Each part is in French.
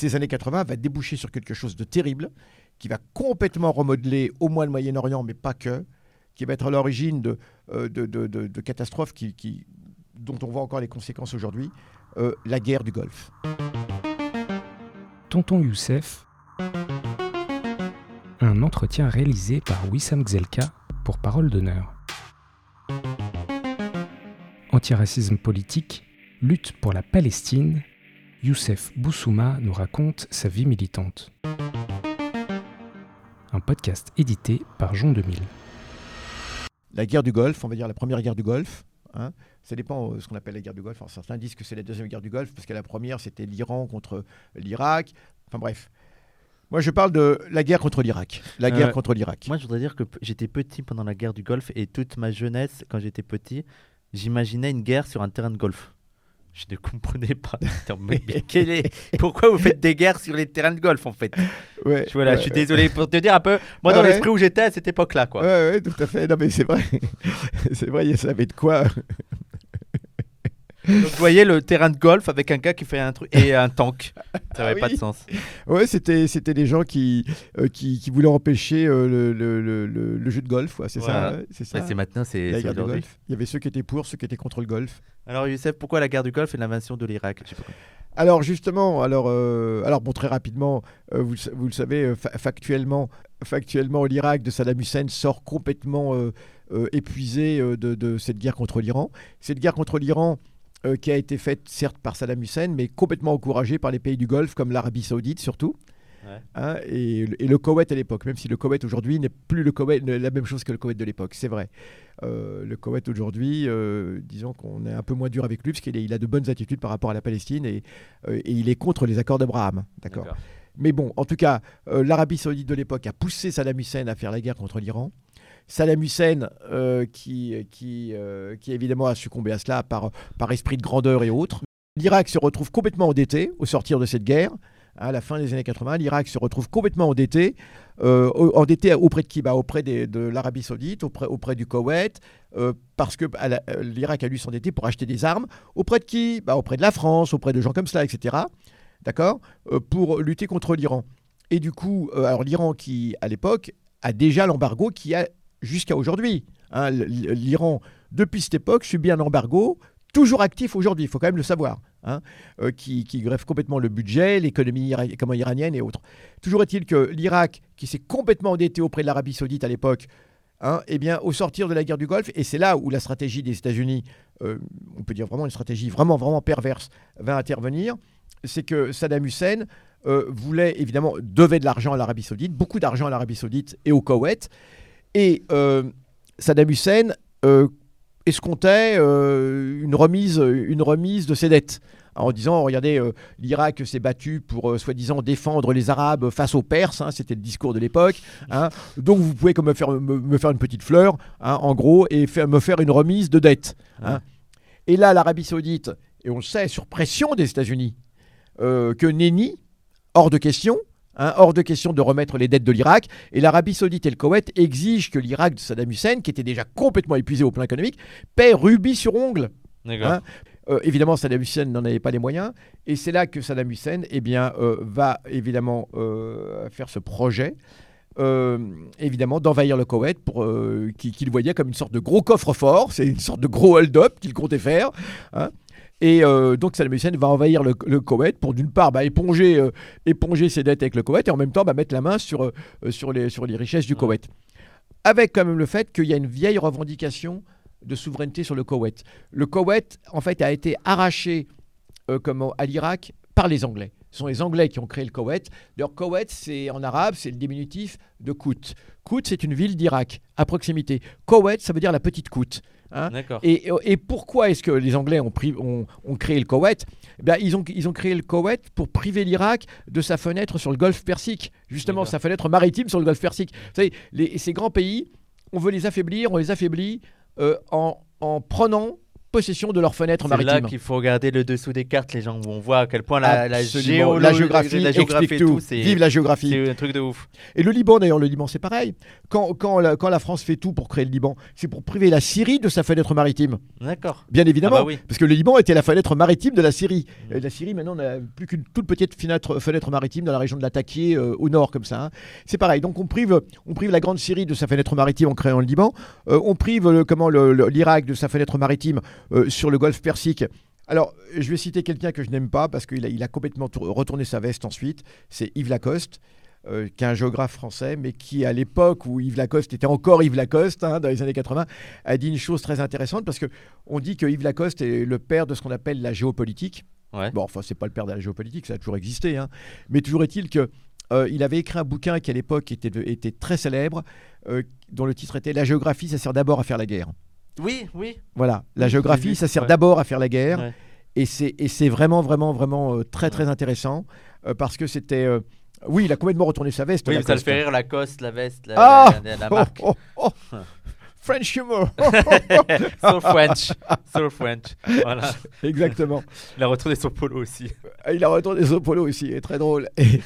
ces années 80 va déboucher sur quelque chose de terrible, qui va complètement remodeler au moins le Moyen-Orient, mais pas que, qui va être à l'origine de, euh, catastrophes dont on voit encore les conséquences aujourd'hui, euh, la guerre du Golfe. Tonton Youssef. Un entretien réalisé par Wissam Gzelka pour Parole d'honneur. Antiracisme politique, lutte pour la Palestine. Youssef Boussouma nous raconte sa vie militante. Un podcast édité par Jean 2000. La guerre du Golfe, on va dire la première guerre du Golfe, hein, ça dépend de ce qu'on appelle la guerre du Golfe. Alors, certains disent que c'est la deuxième guerre du Golfe, parce que la première, c'était l'Iran contre l'Irak. Enfin bref. Moi, je parle de la guerre contre l'Irak. La guerre Euh, contre l'Irak. Moi, je voudrais dire que j'étais petit pendant la guerre du Golfe et toute ma jeunesse, quand j'étais petit, j'imaginais une guerre sur un terrain de golf. Je ne comprenais pas. Putain, mais- mais quel est- Pourquoi vous faites des guerres sur les terrains de golf en fait Ouais, Je- Voilà, ouais, je suis désolé pour te dire un peu, moi Ouais, dans l'esprit où j'étais à cette époque-là, quoi. Ouais, ouais, tout à fait. Non, mais c'est vrai. c'est vrai, il savait de quoi. Donc vous voyez le terrain de golf avec un gars qui fait un truc et un tank. Ça n'avait Ah pas oui. de sens. Ouais, c'était, c'était des gens qui, euh, qui, qui voulaient empêcher euh, le, le, le, jeu de golf. ouais, c'est Voilà. ça. c'est ça. Ouais, c'est maintenant, c'est la c'est guerre du aujourd'hui. golf. Il y avait ceux qui étaient pour, ceux qui étaient contre le golf. Alors Youssef, pourquoi la guerre du Golfe et l'invasion de l'Irak? Pas. Alors justement, alors, euh, alors bon, très rapidement, euh, vous, vous le savez, fa- factuellement, factuellement, l'Irak de Saddam Hussein sort complètement euh, euh, épuisé euh, de, de cette guerre contre l'Iran. Cette guerre contre l'Iran euh, qui a été faite certes par Saddam Hussein, mais complètement encouragée par les pays du Golfe, comme l'Arabie Saoudite surtout. Ouais. Hein, et, et le Koweït à l'époque, même si le Koweït aujourd'hui n'est plus le Koweït, la même chose que le Koweït de l'époque, c'est vrai. Euh, le Koweït aujourd'hui, euh, disons qu'on est un peu moins dur avec lui parce qu'il a de bonnes attitudes par rapport à la Palestine et, et il est contre les accords d'Abraham. D'accord. Mais bon, en tout cas, l'Arabie Saoudite de l'époque a poussé Saddam Hussein à faire la guerre contre l'Iran. Saddam Hussein, euh, qui, qui, euh, qui évidemment a succombé à cela par, par esprit de grandeur et autres. L'Irak se retrouve complètement endetté au sortir de cette guerre. À la fin des années 80, l'Irak se retrouve complètement endetté. Euh, endetté auprès de qui bah, Auprès des- de l'Arabie Saoudite, auprès, auprès du Koweït, parce que l'Irak a dû s'endetter pour acheter des armes. Auprès de qui? Bah, Auprès de la France, auprès de gens comme cela, etc. D'accord? Pour lutter contre l'Iran. Et du coup, alors l'Iran qui, à l'époque, a déjà l'embargo qui a jusqu'à aujourd'hui. Hein, L'Iran, depuis cette époque, subit un embargo toujours actif aujourd'hui, il faut quand même le savoir, hein, euh, qui, qui greffe complètement le budget, l'économie iranienne et autres. Toujours est-il que l'Irak, qui s'est complètement endetté auprès de l'Arabie saoudite à l'époque, hein, eh bien, au sortir de la guerre du Golfe, et c'est là où la stratégie des États-Unis, euh, on peut dire vraiment une stratégie vraiment, vraiment perverse, va intervenir, c'est que Saddam Hussein euh, voulait, évidemment, devait de l'argent à l'Arabie saoudite, beaucoup d'argent à l'Arabie saoudite et au Koweït, et euh, Saddam Hussein euh, escomptait euh, une, remise, une remise de ses dettes. En disant, regardez, l'Irak s'est battu pour, soi-disant, défendre les Arabes face aux Perses, hein, c'était le discours de l'époque. hein. donc vous pouvez me faire, une petite fleur, hein, en gros, et me faire une remise de dette. hein. Et là, l'Arabie saoudite, et on le sait, sur pression des États-Unis, que nenni, hors de question, hein, hors de question de remettre les dettes de l'Irak. Et l'Arabie Saoudite et le Koweït exigent que l'Irak de Saddam Hussein, qui était déjà complètement épuisé au plan économique, paie rubis sur ongle. Hein Euh, évidemment, Saddam Hussein n'en avait pas les moyens. Et c'est là que Saddam Hussein eh bien, euh, va évidemment euh, faire ce projet. euh, évidemment d'envahir le Koweït pour euh, qu'il qu'il voyait comme une sorte de gros coffre-fort, c'est une sorte de gros hold-up qu'il comptait faire. hein. Et euh, donc Saddam Hussein va envahir le, le Koweït pour d'une part bah, éponger, euh, éponger ses dettes avec le Koweït et en même temps bah, mettre la main sur, euh, sur, les, sur les richesses du. Koweït. Avec quand même le fait qu'il y a une vieille revendication de souveraineté sur le Koweït. Le Koweït, en fait, a été arraché comment, à l'Irak par les Anglais. Ce sont les Anglais qui ont créé le Koweït. D'ailleurs, Koweït, c'est en arabe, c'est le diminutif de Kout. Kout, c'est une ville d'Irak, à proximité. Koweït, ça veut dire la petite Kout. Hein. Et, et pourquoi est-ce que les Anglais ont, pris- ont- ont créé le Koweït? Eh bien, ils, ont, ils ont créé le Koweït pour priver l'Irak de sa fenêtre sur le golfe Persique. Justement, sa fenêtre maritime sur le golfe Persique. Vous savez, les- ces grands pays, on veut les affaiblir, on les affaiblit euh, en, en prenant possession de leur fenêtre C'est là qu'il faut regarder le dessous des cartes, les gens, où on voit à quel point la, géographie, la géographie explique tout. Vive la géographie. c'est un truc de ouf. Et le Liban, d'ailleurs, le Liban, c'est pareil. Quand, quand, la, quand la France fait tout pour créer le Liban, c'est pour priver la Syrie de sa fenêtre maritime. D'accord. Bien évidemment. Ah bah oui. Parce que le Liban était la fenêtre maritime de la Syrie. Mm. Et la Syrie, maintenant, n'a plus qu'une toute petite fenêtre, fenêtre maritime dans la région de l'Attaquier, euh, au nord, comme ça. hein. C'est pareil. Donc, on prive, on prive la grande Syrie de sa fenêtre maritime en créant le Liban. Euh, on prive le- comment le- le- l'Irak de sa fenêtre maritime euh, sur le golfe Persique. Alors, je vais citer quelqu'un que je n'aime pas parce qu'il a, il a complètement tour- retourné sa veste ensuite. C'est Yves Lacoste. euh, qui est un géographe français, mais qui, à l'époque où Yves Lacoste était encore Yves Lacoste, hein, dans les années 80, a dit une chose très intéressante parce que on dit que Yves Lacoste est le père de ce qu'on appelle la géopolitique. Ouais. Bon, enfin, c'est pas le père de la géopolitique, ça a toujours existé, hein. mais toujours est-il que euh, il avait écrit un bouquin qui à l'époque était, était très célèbre, euh, dont le titre était La géographie, ça sert d'abord à faire la guerre. Oui, oui. Voilà, la géographie, ça sert ouais. d'abord à faire la guerre, Ouais. et c'est et c'est vraiment, vraiment, vraiment euh, très, très intéressant euh, parce que c'était. euh, oui, il a complètement retourné sa veste. Oui, mais ça le fait rire, la coste, la veste, la, Ah la- la- la Oh, marque. oh, oh. French humor so French. So French. Voilà. Exactement. Il a retourné son polo aussi. Il a retourné son polo aussi, il est très drôle. Et,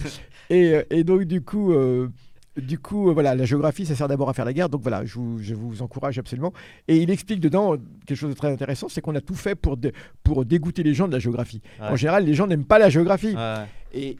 et, et donc, du coup, euh, du coup euh, voilà, la géographie, ça sert d'abord à faire la guerre. Donc voilà, je vous, je vous encourage absolument. Et il explique dedans quelque chose de très intéressant c'est qu'on a tout fait pour, dé- pour dégoûter les gens de la géographie. Ouais. En général, les gens n'aiment pas la géographie. Ouais. Et,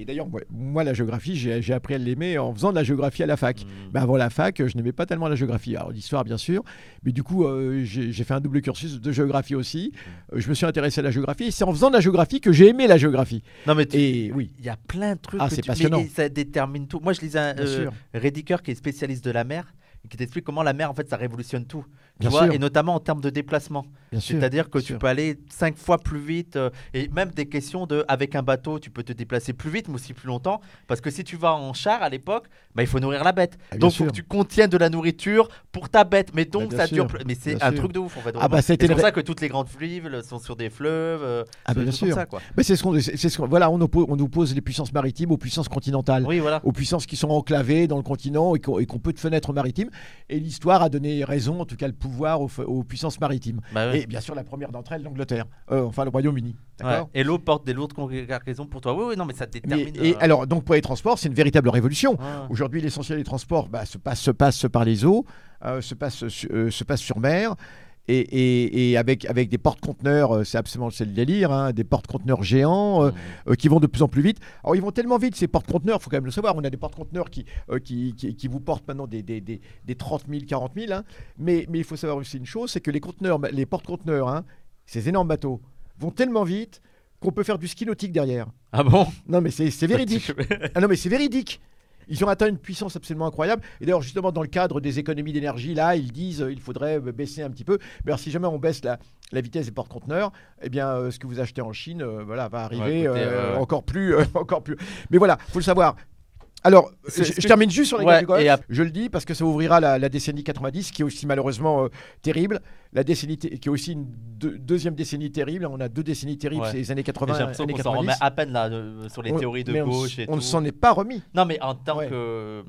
et d'ailleurs, moi, moi, la géographie, j'ai appris à l'aimer en faisant de la géographie à la fac. Mm. Ben, avant la fac, je n'aimais pas tellement la géographie. Alors l'histoire, bien sûr, mais du coup, euh, j'ai fait un double cursus de géographie aussi. Euh, je me suis intéressé à la géographie. Et c'est en faisant de la géographie que j'ai aimé la géographie. Non, mais tu- Et oui, il y a plein de trucs Ah, c'est tu- passionnant. mais ça détermine tout. Moi, je lisais un euh. Rediker qui est spécialiste de la mer et qui t'explique comment la mer, en fait, ça révolutionne tout. Tu vois, et notamment en termes de déplacement. C'est-à-dire que tu sûr. peux aller cinq fois plus vite euh, et même des questions de avec un bateau, tu peux te déplacer plus vite mais aussi plus longtemps parce que si tu vas en char à l'époque, bah, il faut nourrir la bête. Ah, donc il faut que tu contiennes de la nourriture pour ta bête. Mais donc bien ça dure sûr. plus- mais c'est un sûr. truc de ouf en fait. Ah, bah, c'est pour ça que toutes les grandes fleuves sont sur des fleuves euh, Ah, bah, bien sûr. ça, quoi. Mais c'est ce qu'on, ce qu'on- voilà, on oppose, on oppose les puissances maritimes aux puissances continentales. Oui, voilà. aux puissances qui sont enclavées dans le continent et qui ont, et qui ont peu de fenêtres maritimes. Et l'histoire a donné raison, en tout cas le pouvoir aux, f- aux puissances maritimes. Bah. Et bien sûr, la première d'entre elles, l'Angleterre, Euh, enfin le Royaume-Uni. Ouais. Et l'eau porte des lourdes cargaisons pour toi. Oui, oui, non, mais ça Mais- détermine. et euh, alors, donc pour les transports, c'est une véritable révolution. Aujourd'hui, l'essentiel des transports bah, se, passe, se passe par les eaux, euh, se, passe, se passe sur mer. Et, et- et avec, avec des porte-conteneurs, euh, c'est absolument c'est le délire, hein, des porte-conteneurs géants euh, Mm. euh, qui vont de plus en plus vite. Alors ils vont tellement vite ces porte-conteneurs, il faut quand même le savoir, on a des porte-conteneurs qui, euh, qui, qui, qui vous portent maintenant des, des, des, des 30 000, 40 000, hein. mais, mais il faut savoir aussi une chose, c'est que les, conteneurs, les porte-conteneurs, hein, ces énormes bateaux, vont tellement vite qu'on peut faire du ski nautique derrière. Ah bon? Non mais c'est c'est véridique. Ah non, mais c'est véridique. Ils ont atteint une puissance absolument incroyable. Et d'ailleurs, justement, dans le cadre des économies d'énergie, là, ils disent qu'il faudrait euh, baisser un petit peu. Mais alors, si jamais on baisse la, la vitesse des porte-conteneurs, eh bien, euh, ce que vous achetez en Chine, euh, voilà, va arriver euh, encore plus, euh, encore plus. Mais voilà, faut le savoir. Alors, C'est- je, termine juste sur les Ouais, gars du ap- Je le dis parce que ça ouvrira la, la décennie 90, qui est aussi malheureusement euh, terrible. La décennie qui est aussi une deux- deuxième décennie terrible. On a deux décennies terribles, Ouais. c'est les années Et 80, J'ai l'impression qu'on s'en 90. remet à peine là euh, sur les On- théories de on gauche et on ne s'en est pas remis. Non, mais en tant Ouais. que.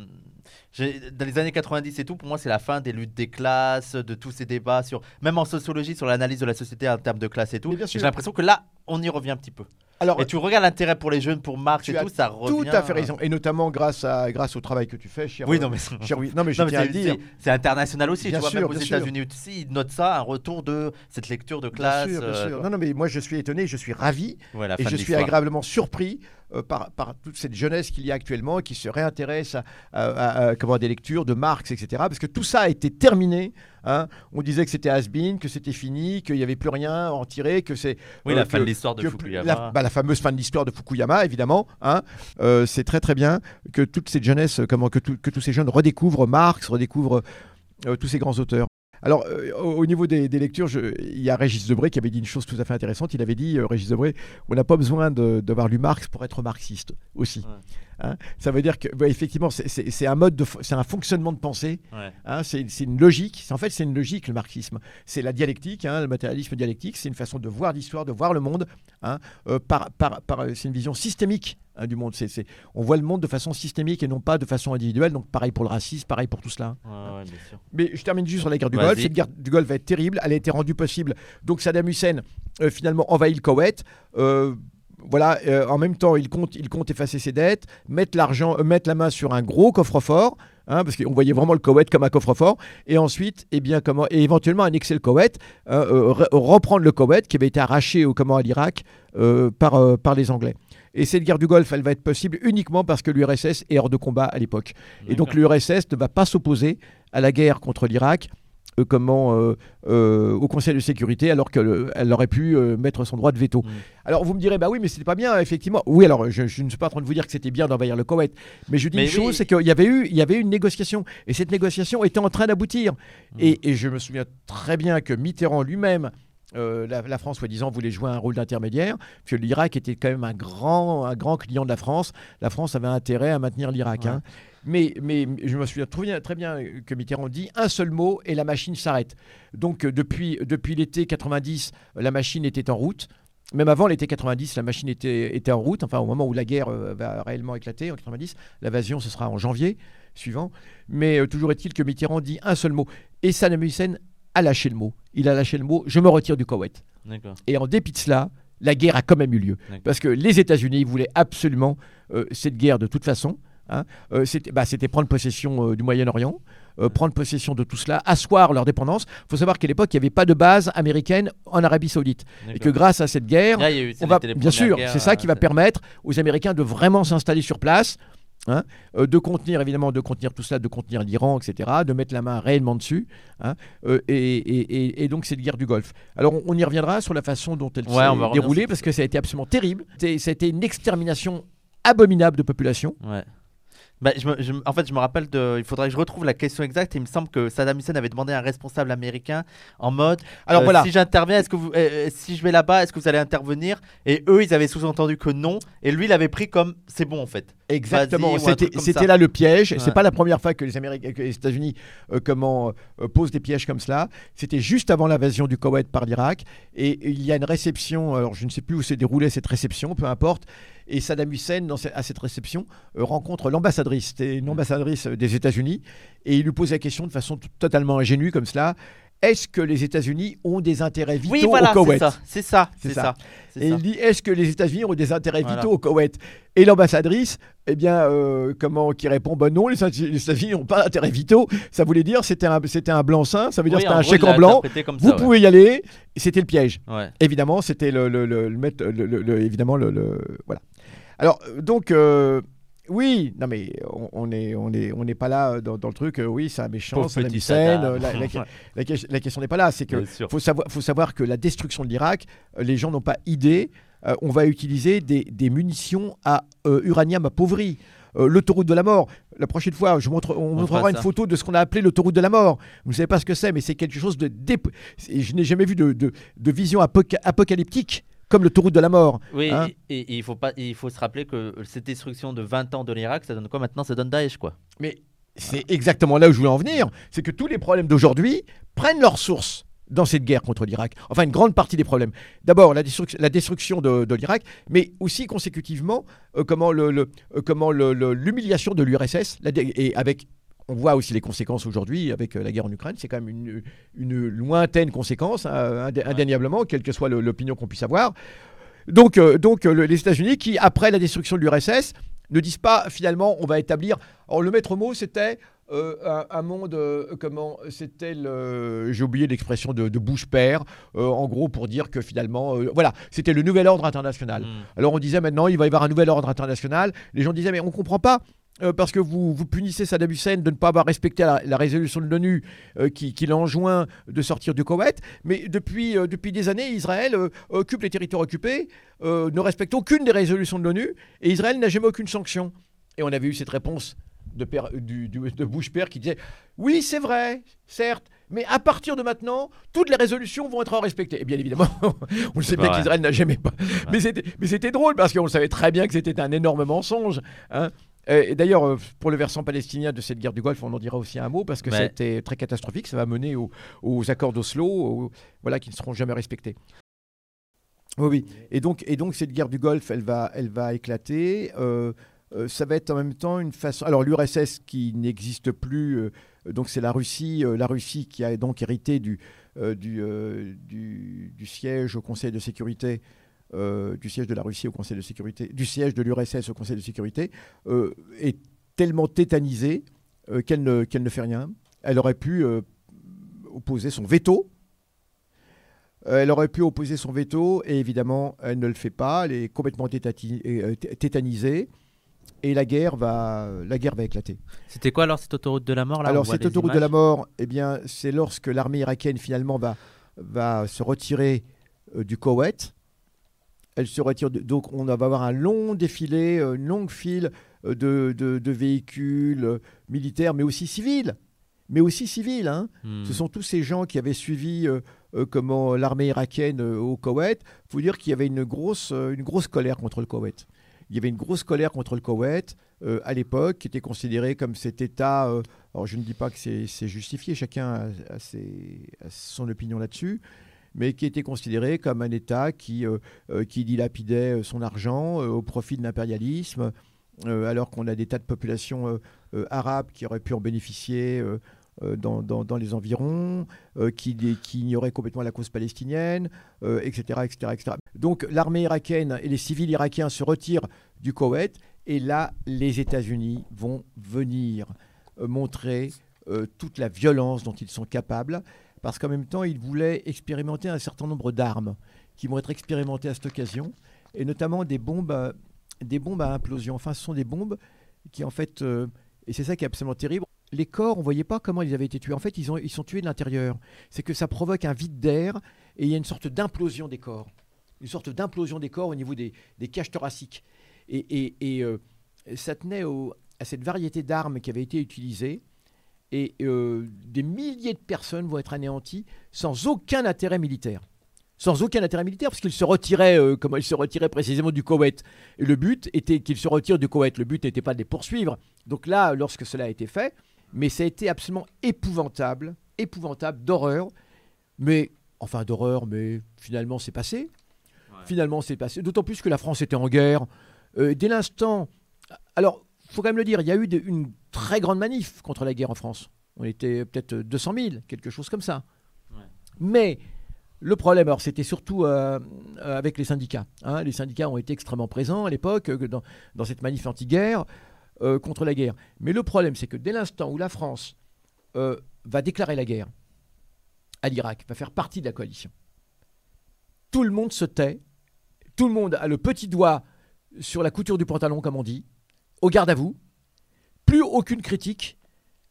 Dans les années 90 et tout, pour moi, c'est la fin des luttes des classes, de tous ces débats sur, même en sociologie, sur l'analyse de la société en termes de classe et tout. J'ai l'impression que là, on y revient un petit peu. Alors, Et tu regardes l'intérêt pour les jeunes, pour Marx et tout, ça tout revient. à fait raison. Et notamment grâce, à, grâce au travail que tu fais, cher. Oui, euh, non, mais. cher oui. Non, mais je Non, tiens à dire. c'est- international aussi, Bien tu vois, sûr, même aux bien. États-Unis aussi, ils notent ça, un retour de cette lecture de Bien classe. sûr, bien euh, sûr. Non, non, mais moi je suis étonné, je suis ravi la et je suis agréablement surpris euh, par, par toute cette jeunesse qu'il y a actuellement qui se réintéresse à, à- à- à- comment, à des lectures de Marx, etc. Parce que tout ça a été terminé. Hein. On disait que c'était has-been, que c'était fini, qu'il n'y avait plus rien à en tirer, que c'est. Oui, euh, la fin de l'histoire de que Fukuyama. La, bah, la fameuse fin de l'histoire de Fukuyama, évidemment. hein. Euh, c'est très très bien que toute cette jeunesse, euh, comment, que, tout- que tous ces jeunes redécouvrent Marx, redécouvrent euh, tous ces grands auteurs. Alors, euh, au, au niveau des, des lectures, je- il y a Régis Debray qui avait dit une chose tout à fait intéressante. Il avait dit, euh, Régis Debray, on n'a pas besoin de- d'avoir lu Marx pour être marxiste aussi. Ouais. Hein. Ça veut dire que, ouais, effectivement, c'est- un mode, c'est un fonctionnement de pensée. Ouais. hein, c'est une logique. En fait, c'est une logique le marxisme. C'est la dialectique, hein, le matérialisme dialectique. C'est une façon de voir l'histoire, de voir le monde. euh, par, par, par- c'est une vision systémique du monde. On voit le monde de façon systémique et non pas de façon individuelle. Donc pareil pour le racisme, pareil pour tout cela. Ouais, ouais, bien sûr. Mais je termine juste sur la guerre du. Golfe. Cette guerre du Golfe va être terrible. Elle a été rendue possible. Donc Saddam Hussein euh, finalement envahit le Koweït. Euh, voilà, euh, en même temps, il compte, il compte effacer ses dettes, mettre l'argent, euh, mettre la main sur un gros coffre-fort, hein, parce qu'on voyait vraiment le Koweït comme un coffre-fort, et ensuite, eh bien, comment, et éventuellement annexer le Koweït, euh, euh, re- reprendre le Koweït qui avait été arraché au comment à l'Irak par, par les Anglais. Et cette guerre du Golfe, elle va être possible uniquement parce que l'URSS est hors de combat à l'époque. Et donc l'URSS ne va pas s'opposer à la guerre contre l'Irak comment, euh, euh, au Conseil de sécurité alors qu'elle aurait pu euh, mettre son droit de veto. Mm. Alors vous me direz, bah oui, mais c'était pas bien, effectivement. Oui, alors je, je ne suis pas en train de vous dire que c'était bien d'envahir le Koweït, mais je dis Mais une chose, c'est qu'il y avait eu, il y avait eu une négociation, et cette négociation était en train d'aboutir. Mm. Et, et je me souviens très bien que Mitterrand lui-même, euh, la, la France, soi-disant, voulait jouer un rôle d'intermédiaire, que l'Irak était quand même un grand, un grand client de la France. La France avait intérêt à maintenir l'Irak. Ouais. hein. Mais, mais je me souviens très bien, très bien que Mitterrand dit un seul mot et la machine s'arrête. Donc euh, depuis, depuis l'été 90, euh, la machine était en route. Même avant l'été 90, la machine était, était en route. Enfin, au moment où la guerre euh, va réellement éclater en 90, l'invasion ce sera en janvier suivant. Mais euh, toujours est-il que Mitterrand dit un seul mot. Et Saddam Hussein a lâché le mot. Il a lâché le mot je me retire du Koweït. Et en dépit de cela, la guerre a quand même eu lieu. Parce que les États-Unis voulaient absolument euh, cette guerre de toute façon. Hein. Euh, C'était bah, c'était prendre possession euh, du Moyen-Orient, euh, prendre possession de tout cela, asseoir leur dépendance. Il faut savoir qu'à l'époque, il n'y avait pas de base américaine en Arabie Saoudite. Et que grâce à cette guerre, Là, eu- on va, bien sûr, c'est ça qui va permettre aux Américains de vraiment s'installer sur place, hein, euh, de contenir évidemment, de contenir tout cela, de contenir l'Iran, etc., de mettre la main réellement dessus, hein, euh, et, et- et- et donc cette guerre du Golfe. Alors on, on y reviendra sur la façon dont elle s'est déroulée, parce que ça a été absolument terrible. C'était- une extermination abominable de population. Ouais. Bah, je me- je me- en fait, je me rappelle de. Il faudrait que je retrouve la question exacte. Il me semble que Saddam Hussein avait demandé à un responsable américain en mode Alors euh, voilà, Si j'interviens, est-ce que vous, euh, euh, si je vais là-bas, est-ce que vous allez intervenir? Et eux, ils avaient sous-entendu que non. Et lui, il avait pris comme c'est bon en fait. Exactement, c'était là le piège. Ouais. C'est pas la première fois que les Américains, que les États-Unis, euh, comment posent des pièges comme cela. C'était juste avant l'invasion du Koweït par l'Irak, et il y a une réception. Alors je ne sais plus où s'est déroulée cette réception, peu importe. Et Saddam Hussein, dans à cette réception, rencontre l'ambassadrice. C'était une ambassadrice euh, des États-Unis, et il lui pose la question de façon totalement ingénue comme cela. Est-ce que les États-Unis ont des intérêts vitaux oui, voilà, au Koweït. C'est ça. C'est ça. Et il dit est-ce que les États-Unis ont des intérêts Voilà. vitaux au Koweït Et l'ambassadrice, eh bien, euh, comment qui répond bah non, les États- les États-Unis n'ont pas d'intérêts vitaux. Ça voulait dire c'était un c'était un blanc-seing, ça veut dire Oui, c'était un chèque en l'a blanc. Vous ouais. pouvez y aller. Et c'était le piège. Ouais. Évidemment, c'était le, le, évidemment le, voilà. Alors euh, donc. euh, oui, non mais on, on est on est on n'est pas là euh, dans, dans le truc. euh, oui, c'est un méchant, euh, la, la- la que- la question n'est pas là. C'est que faut savoir, faut savoir que la destruction de l'Irak, euh, les gens n'ont pas idée. on va utiliser des, des munitions à uranium appauvri. L'autoroute de la mort. La prochaine fois, je montre, on, On montrera une ça. photo de ce qu'on a appelé l'autoroute de la mort. Vous ne savez pas ce que c'est, mais c'est quelque chose de... c'est- Je n'ai jamais vu de, de- de vision apoca- apocalyptique comme l'autoroute de la mort. Oui, Hein et, et il faut pas, il faut se rappeler que cette destruction de 20 ans de l'Irak, ça donne quoi maintenant? Ça donne Daesh, quoi. Mais c'est exactement là où je voulais en venir. C'est que tous les problèmes d'aujourd'hui prennent leur source dans cette guerre contre l'Irak. Enfin, une grande partie des problèmes. D'abord, la, destruc- la destruction de, de l'Irak, mais aussi consécutivement, euh, comment le- le- euh, comment le- l'humiliation de l'URSS, et avec on voit aussi les conséquences aujourd'hui avec euh, la guerre en Ukraine. C'est quand même une, une lointaine conséquence, hein, indé- indéniablement, quelle que soit l'opinion qu'on puisse avoir. Donc, euh, donc euh, le- les États-Unis, qui, après la destruction de l'URSS, ne disent pas finalement on va établir. Alors, le maître mot, c'était euh, un, un monde. euh, comment C'était le. J'ai oublié l'expression de, de Bush père, euh, en gros, pour dire que finalement. voilà, c'était le nouvel ordre international. Mm. Alors on disait maintenant il va y avoir un nouvel ordre international. Les gens disaient mais on ne comprend pas. Euh, parce que vous, vous punissez Saddam Hussein de ne pas avoir respecté la, la résolution de l'ONU euh, qui, qui l'enjoint de sortir du Koweït. Mais depuis, euh, depuis des années, Israël occupe les territoires occupés, ne respecte aucune des résolutions de l'ONU, et Israël n'a jamais aucune sanction. Et on avait eu cette réponse de, père- du- du- de Bush père qui disait Oui, c'est vrai, certes, mais à partir de maintenant, toutes les résolutions vont être respectées. Et bien évidemment, on le sait pas bien qu'Israël n'a jamais pas. Mais c'était- Mais c'était drôle parce qu'on savait très bien que c'était un énorme mensonge. hein. Et d'ailleurs, euh, pour le versant palestinien de cette guerre du Golfe, on en dira aussi un mot parce que Ouais. ça a été très catastrophique. Ça va mener au- aux accords d'Oslo, voilà, qui ne seront jamais respectés. Oui, oui. Et donc, et donc cette guerre du Golfe, elle va, elle va éclater. Euh, euh, ça va être en même temps une façon. Alors l'URSS qui n'existe plus, euh, donc c'est la Russie, euh, la Russie qui a donc hérité du, euh, du, euh, du, du siège au Conseil de sécurité, euh, du siège de la Russie au Conseil de sécurité, du siège de l'URSS au Conseil de sécurité, euh, est tellement tétanisée euh, qu'elle ne, fait rien. Elle aurait pu opposer son veto. Elle aurait pu opposer son veto et évidemment, elle ne le fait pas. Elle est complètement tétanisée et la guerre va, la guerre va éclater. C'était quoi alors cette autoroute de la mort là Alors cette autoroute de la mort, eh bien, c'est lorsque l'armée irakienne finalement va, va se retirer euh, du Koweït. Elle se retire, de- donc on va avoir un long défilé, euh, une longue file euh, de, de- de véhicules euh, militaires, mais aussi civils. Mais aussi civils. Hein. Hmm. Ce sont tous ces gens qui avaient suivi euh, euh, comment l'armée irakienne euh, au Koweït. Il faut dire qu'il y avait une grosse, une grosse colère contre le Koweït. Il y avait une grosse colère contre le Koweït à l'époque, qui était considéré comme cet État. alors je ne dis pas que c'est c'est justifié, chacun a, a ses- a son opinion là-dessus, mais qui était considéré comme un État qui, euh, euh, qui dilapidait euh, son argent au profit de l'impérialisme, alors qu'on a des tas de populations arabes qui auraient pu en bénéficier. dans, dans- les environs, qui, qui complètement la cause palestinienne, etc., etc., etc. Donc l'armée irakienne et les civils irakiens se retirent du Koweït, et là, les États-Unis vont venir montrer toute la violence dont ils sont capables, parce qu'en même temps, ils voulaient expérimenter un certain nombre d'armes qui vont être expérimentées à cette occasion, et notamment des bombes, à- des bombes à implosion. Enfin, ce sont des bombes qui, en fait, euh, et c'est ça qui est absolument terrible, les corps, on ne voyait pas comment ils avaient été tués. En fait, ils, ont, ils sont tués de l'intérieur. C'est que ça provoque un vide d'air et il y a une sorte d'implosion des corps. Une sorte d'implosion des corps au niveau des, des cages thoraciques. Et, euh, ça tenait à cette variété d'armes qui avait été utilisée. Et euh, des milliers de personnes vont être anéanties sans aucun intérêt militaire. Sans aucun intérêt militaire, parce qu'ils se retiraient, euh, comment ils se retiraient précisément du Koweït. Et le but était qu'ils se retirent du Koweït. Le but n'était pas de les poursuivre. Donc là, lorsque cela a été fait, mais ça a été absolument épouvantable, épouvantable, d'horreur. Mais, enfin d'horreur, mais finalement c'est passé. Finalement c'est passé. D'autant plus que la France était en guerre. Euh, dès l'instant... Alors, faut quand même le dire, il y a eu de- une très grande manif contre la guerre en France. On était peut-être 200 000, quelque chose comme ça. Ouais. Mais le problème, alors c'était surtout euh, euh, avec les syndicats. hein. Les syndicats ont été extrêmement présents à l'époque euh, dans, dans cette manif anti-guerre euh, contre la guerre. Mais le problème, c'est que dès l'instant où la France euh, va déclarer la guerre à l'Irak, va faire partie de la coalition, tout le monde se tait, tout le monde a le petit doigt sur la couture du pantalon, comme on dit, au garde à vous, plus aucune critique.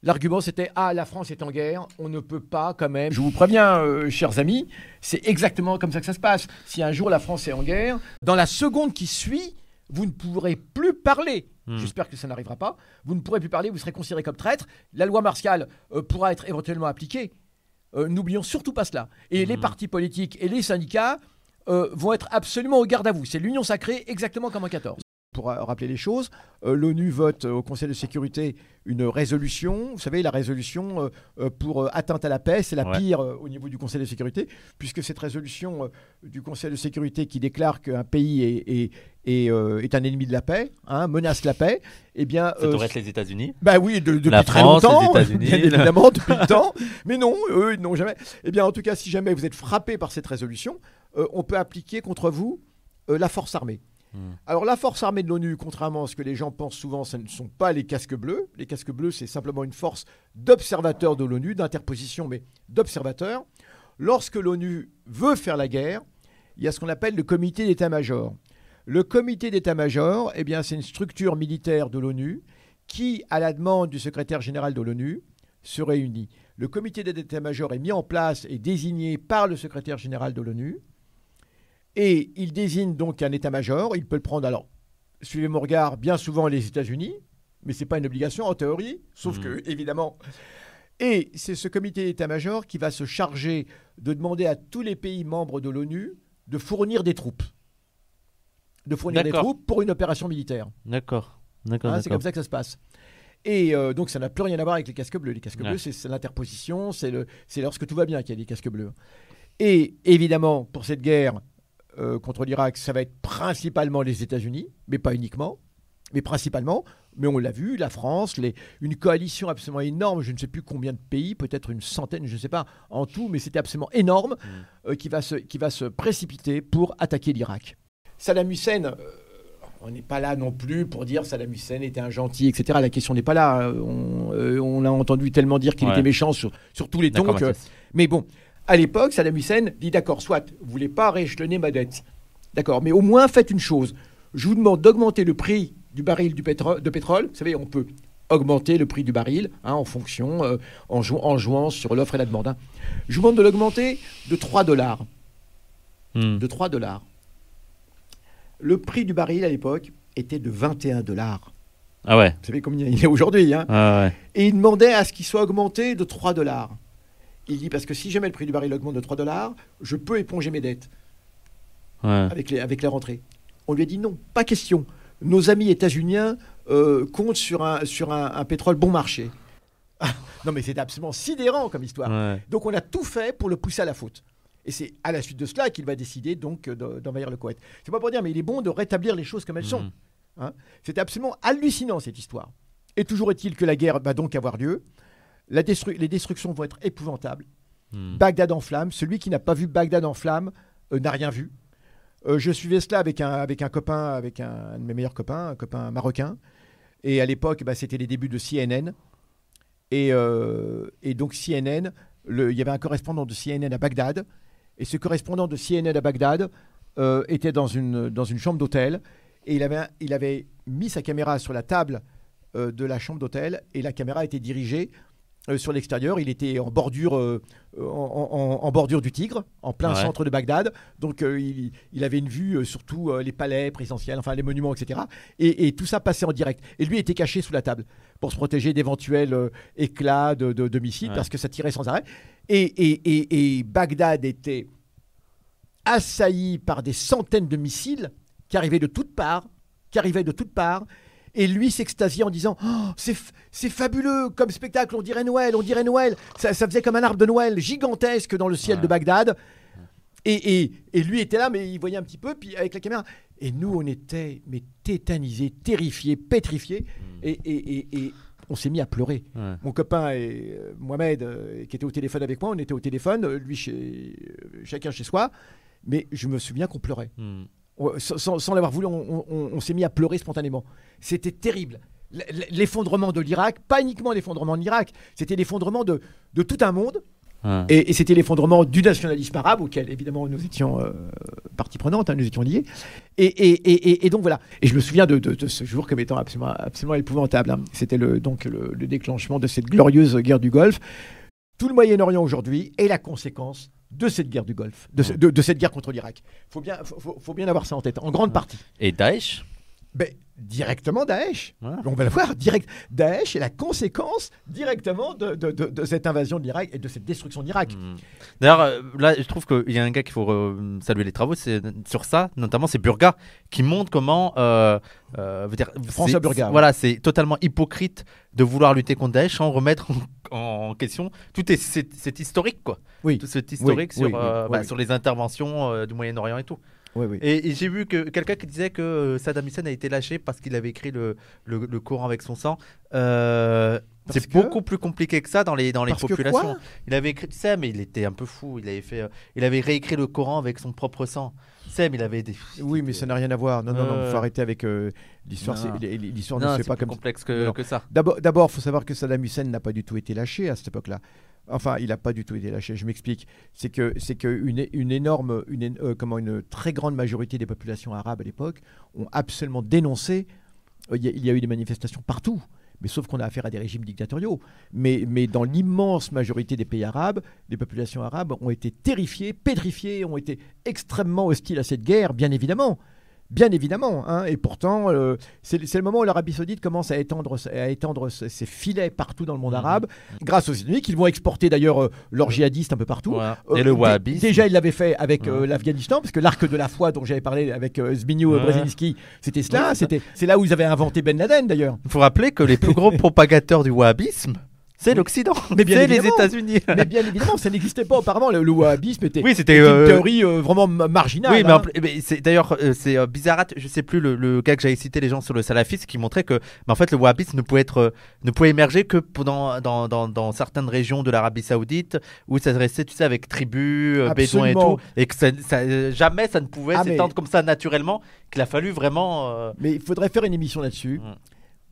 L'argument c'était Ah, la France est en guerre, on ne peut pas quand même. Je vous préviens, euh, chers amis, c'est exactement comme ça que ça se passe. Si un jour la France est en guerre, dans la seconde qui suit, vous ne pourrez plus parler. Hmm. J'espère que ça n'arrivera pas. Vous ne pourrez plus parler, vous serez considéré comme traître. La loi martiale euh, pourra être éventuellement appliquée. Euh, N'oublions surtout pas cela. Et les Mhm. partis politiques et les syndicats euh, vont être absolument au garde à vous. C'est l'union sacrée, exactement comme en 14. Pour rappeler les choses, euh, l'ONU vote euh, au Conseil de sécurité une résolution. Vous savez, la résolution euh, pour atteinte à la paix, c'est la Ouais. pire au niveau du Conseil de sécurité, puisque cette résolution du Conseil de sécurité qui déclare qu'un pays est, est- est, est un ennemi de la paix, hein, menace la paix, eh bien, Ça euh, devrait être les États-Unis? bah oui, de- depuis La très France, les longtemps, États-Unis, bien le- évidemment, depuis le temps. Mais non, eux, ils n'ont jamais. Eh bien, en tout cas, si jamais vous êtes frappé par cette résolution, euh, on peut appliquer contre vous euh, la force armée. Hmm. Alors, la force armée de l'ONU, contrairement à ce que les gens pensent souvent, ce ne sont pas les casques bleus. Les casques bleus, c'est simplement une force d'observateurs de l'ONU, d'interposition, mais d'observateurs. Lorsque l'ONU veut faire la guerre, il y a ce qu'on appelle le comité d'état-major. Le comité d'état-major, eh c'est une structure militaire de l'ONU qui, à la demande du secrétaire général de l'ONU, se réunit. Le comité d'état-major est mis en place et désigné par le secrétaire général de l'ONU. Et il désigne donc un état-major. Il peut le prendre, alors, suivez mon regard, bien souvent les États-Unis, mais ce n'est pas une obligation en théorie, sauf Mhm. que, évidemment. Et c'est ce comité d'état-major qui va se charger de demander à tous les pays membres de l'ONU de fournir des troupes. De fournir des troupes pour une opération militaire. D'accord. D'accord, Hein, c'est comme ça que ça se passe. Et euh, donc ça n'a plus rien à voir avec les casques bleus. Les casques Ouais. bleus, c'est l'interposition, c'est le- c'est lorsque tout va bien qu'il y a des casques bleus. Et évidemment, pour cette guerre euh, contre l'Irak, ça va être principalement les États-Unis, mais pas uniquement, mais principalement. Mais on l'a vu, la France, les- une coalition absolument énorme, je ne sais plus combien de pays, peut-être une centaine, je ne sais pas en tout, mais c'était absolument énorme, Mm. euh, qui, va se, qui va se précipiter pour attaquer l'Irak. Saddam Hussein, euh, on n'est pas là non plus pour dire Saddam Hussein était un gentil, etc. La question n'est pas là. Euh, On, euh, on a entendu tellement dire qu'il Ouais. était méchant sur, sur tous les tons. Que-. Mais bon, à l'époque, Saddam Hussein dit d'accord, soit, vous voulez pas rééchelonner ma dette. D'accord, mais au moins faites une chose. Je vous demande d'augmenter le prix du baril du de pétrole. Vous savez, on peut augmenter le prix du baril hein, en fonction, euh, en, jou- en jouant sur l'offre et la demande. hein. Je vous demande de l'augmenter de 3 dollars. Hmm. De 3 dollars. Le prix du baril à l'époque était de 21 dollars. Ah ouais. Vous savez combien il est aujourd'hui. Hein Ah ouais. et il demandait à ce qu'il soit augmenté de 3 dollars. Il dit parce que si jamais le prix du baril augmente de 3 dollars, je peux éponger mes dettes Ouais. avec les, avec les rentrées. On lui a dit non, pas question. Nos amis états-uniens euh, comptent sur, un, sur un, un pétrole bon marché. Ah, non mais c'est absolument sidérant comme histoire. Ouais. Donc on a tout fait pour le pousser à la faute. Et c'est à la suite de cela qu'il va décider donc de- d'envahir le Koweït. C'est pas pour dire, mais il est bon de rétablir les choses comme elles sont. Mhm. Hein. C'était absolument hallucinant cette histoire. Et toujours est-il que la guerre va donc avoir lieu. La destru- les destructions vont être épouvantables. Hmm. Bagdad en flammes. Celui qui n'a pas vu Bagdad en flammes euh, n'a rien vu. Euh, je suivais cela avec un, avec un copain, avec un, un de mes meilleurs copains, un copain marocain. Et à l'époque, bah, c'était les débuts de CNN. Et, euh, et donc CNN, le- il y avait un correspondant de CNN à Bagdad. Et ce correspondant de CNN à Bagdad était dans une, dans une chambre d'hôtel. Et il avait, un- il avait mis sa caméra sur la table de la chambre d'hôtel. Et la caméra était dirigée sur l'extérieur. Il était en bordure, euh, en, en- en bordure du Tigre, en plein Ouais. centre de Bagdad. Donc euh, il, il avait une vue euh, sur tous euh, les palais présidentiels, enfin les monuments, etc. Et, et tout ça passait en direct. Et lui était caché sous la table pour se protéger d'éventuels euh, éclats de, de- de missiles Ouais. parce que ça tirait sans arrêt. Et, et- et- et Bagdad était assailli par des centaines de missiles qui arrivaient de toutes parts, qui arrivaient de toutes parts. Et lui s'extasiait en disant Oh, c'est, fabuleux comme spectacle, on dirait Noël, on dirait Noël. Ça, ça faisait comme un arbre de Noël gigantesque dans le ciel Ouais. de Bagdad. Et, et- et lui était là, mais il voyait un petit peu, puis avec la caméra. Et nous, on était mais tétanisés, terrifiés, pétrifiés. Et, et- et- on s'est mis à pleurer. Ouais. Mon copain et euh, Mohamed, euh, qui était au téléphone avec moi, on était au téléphone, euh, lui chez, euh, chacun chez soi. Mais je me souviens qu'on pleurait. Hmm. Sans l'avoir voulu, on, on- on s'est mis à pleurer spontanément. C'était terrible. L'effondrement de l'Irak, pas uniquement l'effondrement de l'Irak, c'était l'effondrement de, de tout un monde. Et, et c'était l'effondrement du nationalisme arabe, auquel évidemment nous étions euh, partie prenante, hein, nous étions liés. Et, et- et- et- et donc voilà. Et je me souviens de, de- de ce jour comme étant absolument, absolument épouvantable. hein. C'était le, donc le, le déclenchement de cette glorieuse guerre du Golfe. Tout le Moyen-Orient aujourd'hui est la conséquence de cette guerre du Golfe, de, ce- de- de cette guerre contre l'Irak. Il faut bien, faut, faut- faut bien avoir ça en tête, en grande partie. Et Daesh? Ben, directement Daesh. Ouais. On va le voir, direct. Daesh est la conséquence directement de, de- de- de cette invasion de l'Irak et de cette destruction de l'Irak. Hmm. D'ailleurs, euh, là, je trouve qu'il y a un gars qu'il faut euh, saluer les travaux, c'est sur ça, notamment c'est Burga, qui montre comment, euh, euh, veut dire, François Burga, ouais. voilà, c'est totalement hypocrite de vouloir lutter contre Daesh sans remettre en, en question tout est, c'est, historique quoi, Oui. tout cet historique Oui, sur, oui, euh, oui, bah, sur les interventions du Moyen-Orient et tout. Oui, oui. Et, et j'ai vu que quelqu'un qui disait que euh, Saddam Hussein a été lâché parce qu'il avait écrit le, le, le Coran avec son sang. Euh, c'est que- beaucoup plus compliqué que ça dans les, dans les Parce que populations. il avait écrit, Sam, mais il était un peu fou. Il avait, fait, euh, il avait réécrit le Coran avec son propre sang. Sam, il avait des. Oui, mais ça n'a rien à voir. Non, non, non, il faut arrêter avec euh, l'histoire. L'histoire ne se fait pas plus comme complexe que, ça. D'abord, d'abord, faut savoir que Saddam Hussein n'a pas du tout été lâché à cette époque-là. Enfin, il n'a pas du tout été lâché. Je m'explique. C'est que c'est que une, énorme, une, euh, comment une très grande majorité des populations arabes à l'époque ont absolument dénoncé. euh, Il y, a- il y a eu des manifestations partout. Mais sauf qu'on a affaire à des régimes dictatoriaux. Mais, mais dans l'immense majorité des pays arabes, les populations arabes ont été terrifiées, pétrifiées, ont été extrêmement hostiles à cette guerre, bien évidemment. Bien évidemment, hein, et pourtant, euh, c'est le moment où l'Arabie Saoudite commence à étendre, à étendre ses filets partout dans le monde Mhm. arabe, grâce aux États-Unis, qu'ils vont exporter d'ailleurs euh, leurs djihadistes un peu partout. Voilà. Euh, Et le wahhabisme. Déjà, il l'avait fait avec euh, l'Afghanistan, parce que l'arc de la foi dont j'avais parlé avec Zbigniew. Brzezinski, c'était cela. C'était, c'est là où ils avaient inventé Ben Laden d'ailleurs. Il faut rappeler que les plus gros propagateurs du wahhabisme, c'est l'Occident. Mais bien c'est les. États-Unis. Mais bien évidemment, ça n'existait pas auparavant. Le, le wahhabisme était, Oui, c'était. était euh, une théorie euh, vraiment ma- marginale. Oui, mais, hein. c'est d'ailleurs euh, c'est Bizarat, je sais plus le, le gars que j'avais cité les gens sur le salafisme qui montrait que mais en fait le wahhabisme ne pouvait être ne pouvait émerger que pendant dans, dans, dans certaines régions de l'Arabie Saoudite où ça se restait tu sais avec tribus, bédouins et tout et que ça, ça, jamais ça ne pouvait Ah, mais- s'étendre comme ça naturellement qu'il a fallu vraiment euh, Mais il faudrait faire une émission là-dessus. Mm.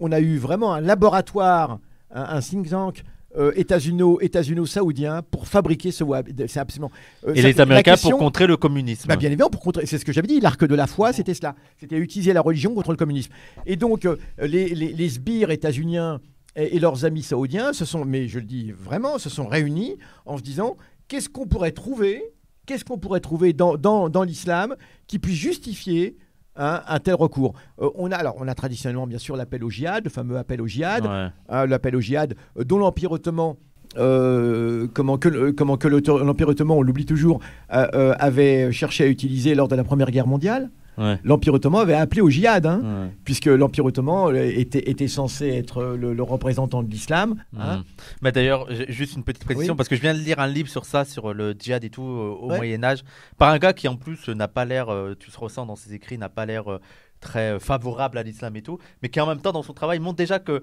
On a eu vraiment un laboratoire, un, un think tank euh, états-uno, états-uno-saoudien pour fabriquer ce wahhab. C'est absolument. euh, et ça- les Américains question- pour contrer le communisme. Bah, bien évidemment, pour contrer, c'est ce que j'avais dit, l'arc de la foi, c'était cela. C'était utiliser la religion contre le communisme. Et donc, euh, les, les, les sbires états-uniens et, et leurs amis saoudiens se sont, mais je le dis vraiment, se sont réunis en se disant qu'est-ce qu'on pourrait trouver, qu'est-ce qu'on pourrait trouver dans, dans, dans l'islam qui puisse justifier hein, un tel recours. Euh, on, a, alors, on a traditionnellement, bien sûr, l'appel au djihad, le fameux appel au djihad Ouais. hein, l'appel au djihad, dont l'Empire ottoman, euh, comment que, comment l'Empire ottoman, on l'oublie toujours, euh, avait cherché à utiliser lors de la Première Guerre mondiale. Ouais. L'Empire ottoman avait appelé au djihad, hein, Ouais. puisque l'Empire ottoman euh, était, était censé être le, le représentant de l'islam. hein. Mhm. Mais d'ailleurs, juste une petite précision Oui. parce que je viens de lire un livre sur ça, sur le djihad et tout euh, au Ouais. Moyen Âge, par un gars qui en plus euh, n'a pas l'air, euh, tu se ressens dans ses écrits, n'a pas l'air euh, très euh, favorable à l'islam et tout, mais qui en même temps dans son travail montre déjà que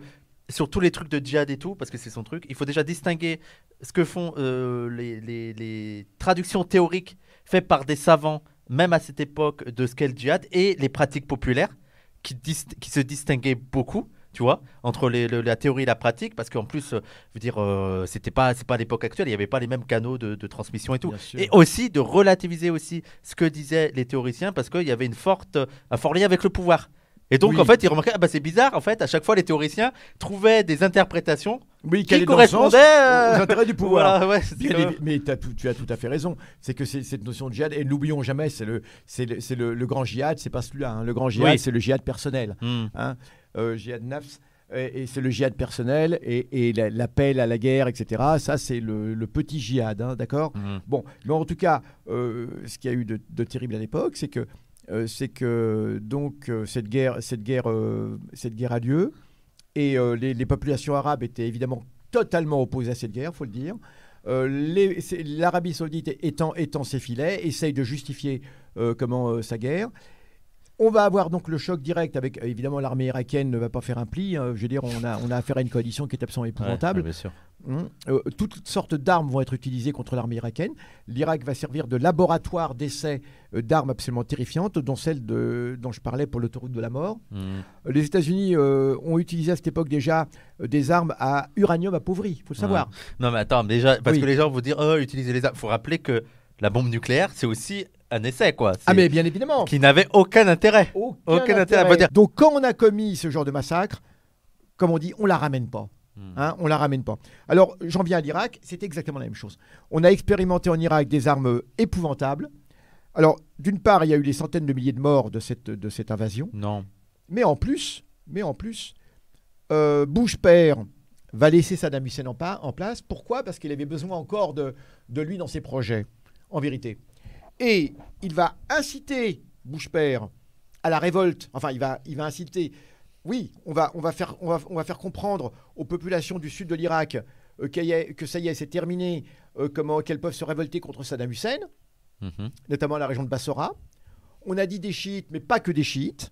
sur tous les trucs de djihad et tout, parce que c'est son truc, il faut déjà distinguer ce que font euh, les, les- les traductions théoriques faites par des savants, même à cette époque, de ce qu'est le djihad, et les pratiques populaires qui, dis- qui se distinguaient beaucoup, tu vois, entre les- le- la théorie et la pratique, parce qu'en plus, euh, je veux dire, euh, c'était pas, c'est pas l'époque actuelle, il n'y avait pas les mêmes canaux de, de transmission et tout. Et aussi de relativiser aussi ce que disaient les théoriciens, parce qu'il y avait une forte, un fort lien avec le pouvoir. Et donc, Oui. en fait, ils remarquaient, ah bah, c'est bizarre, en fait, à chaque fois, les théoriciens trouvaient des interprétations Oui, qui correspondaient euh, aux intérêts du pouvoir. Voilà, ouais, mais tout- tu as tout à fait raison. C'est que cette notion de djihad, et n'oublions jamais, c'est le, le, le, le grand djihad, c'est pas celui-là. hein. Le grand djihad, Oui. c'est le djihad personnel. Hmm. hein, euh, djihad nafs, et, c'est le djihad personnel et, et la- l'appel à la guerre, etc. Ça, c'est le, le petit djihad, hein, d'accord? Hmm. Bon, mais en tout cas, euh, ce qu'il y a eu de, de terrible à l'époque, c'est que, c'est que donc euh, cette guerre, cette guerre, euh, cette guerre a lieu, et euh, les, populations arabes étaient évidemment totalement opposées à cette guerre, faut le dire. Euh, L'Arabie Saoudite étant, étant ses filets, essaye de justifier euh, comment euh, sa guerre. On va avoir donc le choc direct avec, euh, évidemment, l'armée irakienne ne va pas faire un pli. hein. je veux dire, on a, on a affaire à une coalition qui est absolument épouvantable. Ouais, bien sûr. Hum, euh, toutes sortes d'armes vont être utilisées contre l'armée irakienne. L'Irak va servir de laboratoire d'essai euh, d'armes absolument terrifiantes, dont celle de, dont je parlais pour l'autoroute de la mort. Hmm. Les États-Unis euh, ont utilisé à cette époque déjà des armes à uranium appauvri, il faut le savoir. Non, mais attends, déjà, parce Oui. que les gens vont dire, oh, utilisez les armes. faut rappeler que la bombe nucléaire, c'est aussi un essai, quoi. Ah, mais bien évidemment Qui n'avait aucun intérêt. Aucun, Aucun intérêt. intérêt. Donc, quand on a commis ce genre de massacre, comme on dit, on la ramène pas. Hmm. Hein, on la ramène pas. Alors, j'en viens à l'Irak, c'est exactement la même chose. On a expérimenté en Irak des armes épouvantables. Alors, d'une part, il y a eu des centaines de milliers de morts de cette, de cette invasion, Non. mais en plus, mais en plus, euh, Bush père va laisser Saddam Hussein en, en place. Pourquoi? Parce qu'il avait besoin encore de, de lui dans ses projets, en vérité. Et il va inciter Bush père à la révolte. Enfin, il va, il va inciter. Oui, on va, on, va faire, on, va, on va faire comprendre aux populations du sud de l'Irak euh, que ça y est, c'est terminé, euh, comment qu'elles peuvent se révolter contre Saddam Hussein, Mhm. notamment la région de Bassora. On a dit des chiites, mais pas que des chiites.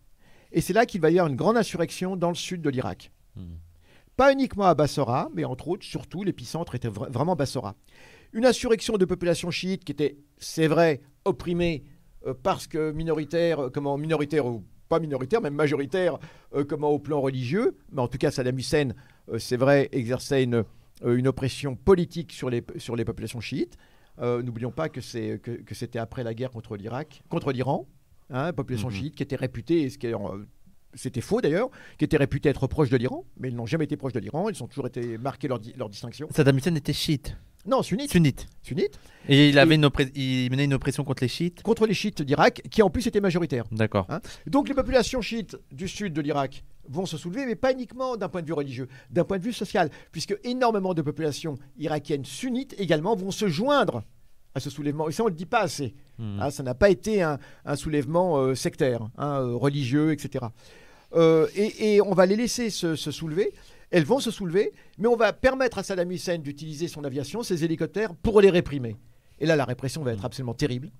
Et c'est là qu'il va y avoir une grande insurrection dans le sud de l'Irak. Mhm. Pas uniquement à Bassora, mais entre autres, surtout, l'épicentre était vra- vraiment Bassora. Une insurrection de population chiite qui était, c'est vrai, opprimée euh, parce que minoritaire, euh, comment minoritaire ou pas minoritaire, même majoritaire, euh, comment au plan religieux. Mais en tout cas, Saddam Hussein, euh, c'est vrai, exerçait une, une oppression politique sur les, sur les populations chiites. N'oublions pas que c'est que, que c'était après la guerre contre l'Irak, contre l'Iran, hein, population Mhm. chiite qui était réputée, ce qui est, c'était faux d'ailleurs, qui était réputée être proche de l'Iran, mais ils n'ont jamais été proches de l'Iran, ils ont toujours été marqués leur, di- leur distinction. Saddam Hussein était chiite. Non, sunnite. Sunnite. Sunnite. Et il, avait une il menait une oppression contre les chiites Contre les chiites d'Irak, qui en plus étaient majoritaires. D'accord. Hein Donc les populations chiites du sud de l'Irak vont se soulever, mais pas uniquement d'un point de vue religieux, d'un point de vue social, puisque énormément de populations irakiennes sunnites également vont se joindre à ce soulèvement. Et ça, on ne le dit pas assez. Mhm. Hein, ça n'a pas été un, un soulèvement euh, sectaire, hein, euh, religieux, etc. Euh, et, et on va les laisser se, se soulever. Elles vont se soulever, mais on va permettre à Saddam Hussein d'utiliser son aviation, ses hélicoptères, pour les réprimer. Et là, la répression va être absolument terrible.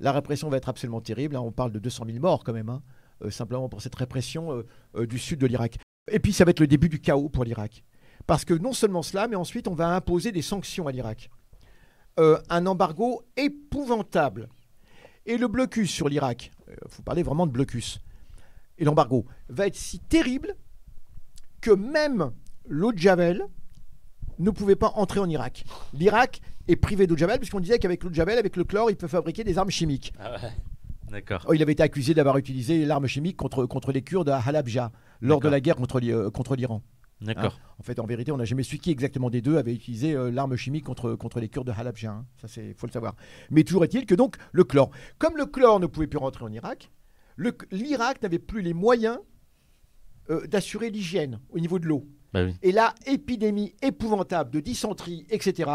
La répression va être absolument terrible. hein. On parle de 200 000 morts quand même, hein, euh, simplement pour cette répression euh, euh, du sud de l'Irak. Et puis, ça va être le début du chaos pour l'Irak. Parce que non seulement cela, mais ensuite, on va imposer des sanctions à l'Irak. Un embargo épouvantable. Et le blocus sur l'Irak, il faut parler vraiment de blocus, et l'embargo, va être si terrible que même l'eau de Javel ne pouvait pas entrer en Irak. L'Irak est privé d'eau de Javel, puisqu'on disait qu'avec l'eau de Javel, avec le chlore, il peut fabriquer des armes chimiques. D'accord. Oh, il avait été accusé d'avoir utilisé l'arme chimique contre, contre les Kurdes à Halabja, lors de la guerre contre, euh, contre l'Iran. D'accord. En fait, en vérité, on n'a jamais su qui exactement des deux avait utilisé euh, l'arme chimique contre, contre les Kurdes de Halabja. hein. Ça, c'est faut le savoir. Mais toujours est-il que donc le chlore, comme le chlore ne pouvait plus rentrer en Irak, l'Irak n'avait plus les moyens euh, d'assurer l'hygiène au niveau de l'eau. Bah oui. Et là, épidémie épouvantable de dysenterie, etc.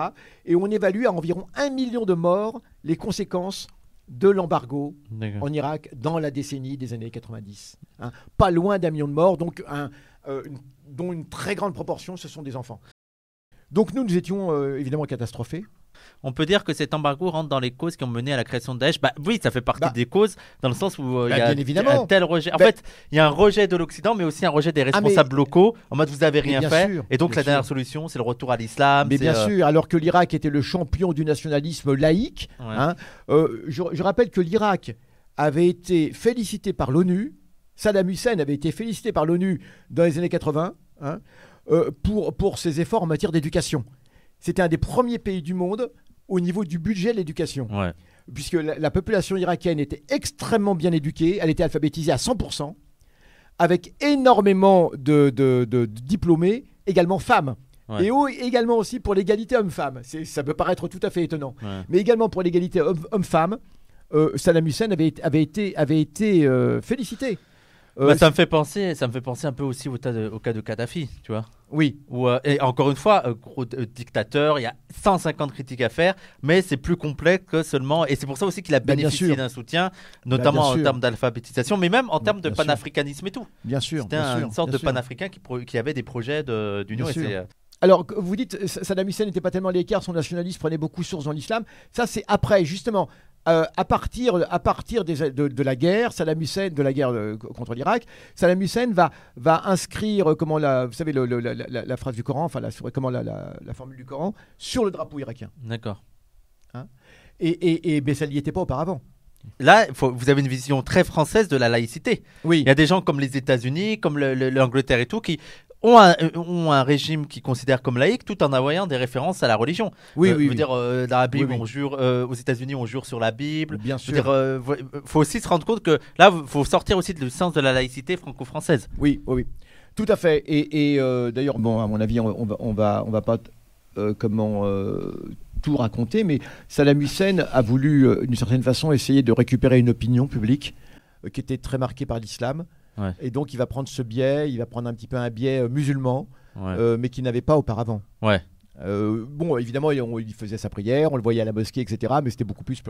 Et on évalue à environ un million de morts les conséquences de l'embargo en Irak dans la décennie des années 90. hein. Pas loin d'un million de morts, donc un, euh, une- dont une très grande proportion, ce sont des enfants. Donc nous, nous étions euh, évidemment catastrophés. On peut dire que cet embargo rentre dans les causes qui ont mené à la création de Daesh. Bah oui, ça fait partie Bah. des causes, dans le sens où euh, il Bah, y a bien évidemment. un tel rejet. En Bah. fait, il y a un rejet de l'Occident, mais aussi un rejet des mais- responsables locaux, en mode vous avez rien fait. sûr, et donc la dernière solution, c'est le retour à l'islam. Mais bien euh, sûr, alors que l'Irak était le champion du nationalisme laïque, ouais. hein, euh, je, je rappelle que l'Irak avait été félicité par l'ONU, Saddam Hussein avait été félicité par l'ONU dans les années 80 hein, euh, pour, pour ses efforts en matière d'éducation. C'était un des premiers pays du monde au niveau du budget de l'éducation. Ouais. puisque la, la population irakienne était extrêmement bien éduquée, elle était alphabétisée à 100%, avec énormément de, de- de- de diplômés, également femmes. Ouais. Et au- également aussi pour l'égalité homme-femme. Ça peut paraître tout à fait étonnant. Ouais. Mais également pour l'égalité homme- homme-femme, euh, Saddam Hussein avait, avait été, avait été euh, félicité. Euh, Bah, ça me fait penser, ça me fait penser un peu aussi au, tas au cas de Kadhafi, tu vois. Oui, Où, euh, et encore une fois, euh, gros euh, dictateur, il y a 150 critiques à faire, mais c'est plus complexe que seulement. Et c'est pour ça aussi qu'il a Bah, bénéficié d'un soutien, notamment bien en termes d'alphabétisation, mais même en termes de panafricanisme et tout. bien sûr. C'était un- une sorte de sûr. panafricain qui, avait des projets de- d'union. Euh, Alors, vous dites, Sa- Saddam Hussein n'était pas tellement à l'écart, son nationalisme prenait beaucoup source dans l'islam. Ça, c'est après, justement, euh, à partir, à partir des- de, de la guerre, Saddam Hussein, de la guerre euh, contre l'Irak, Saddam Hussein va, va inscrire, euh, comment la, vous savez, le- le- la, la- la phrase du Coran, enfin, la, comment la, la- la formule du Coran, sur le drapeau irakien. D'accord. Et, et, et mais ça n'y était pas auparavant. Là, faut- vous avez une vision très française de la laïcité. Oui. Il y a des gens comme les États-Unis, comme le- le- l'Angleterre et tout, qui ont un, ont un régime qui considère comme laïque tout en envoyant des références à la religion. Oui, Euh, oui, oui. dire, euh, dans la Bible, Oui, oui. on jure, euh, aux États-Unis, on jure sur la Bible. Bien sûr. dire, euh, euh, faut aussi se rendre compte que là, il faut sortir aussi du sens de la laïcité franco-française. Oui, oui, oui. Tout à fait. Et, et, d'ailleurs, bon, à mon avis, on, on va, on va, on va pas comment tout raconter, mais Saddam Hussein a voulu, d'une certaine façon, essayer de récupérer une opinion publique qui était très marquée par l'islam. Ouais. Et donc, il va prendre ce biais, il va prendre un petit peu un biais euh, musulman, Ouais. euh, mais qu'il n'avait pas auparavant. Ouais. Euh, bon, évidemment, il, on- il faisait sa prière, on le voyait à la mosquée, etc. Mais c'était beaucoup plus.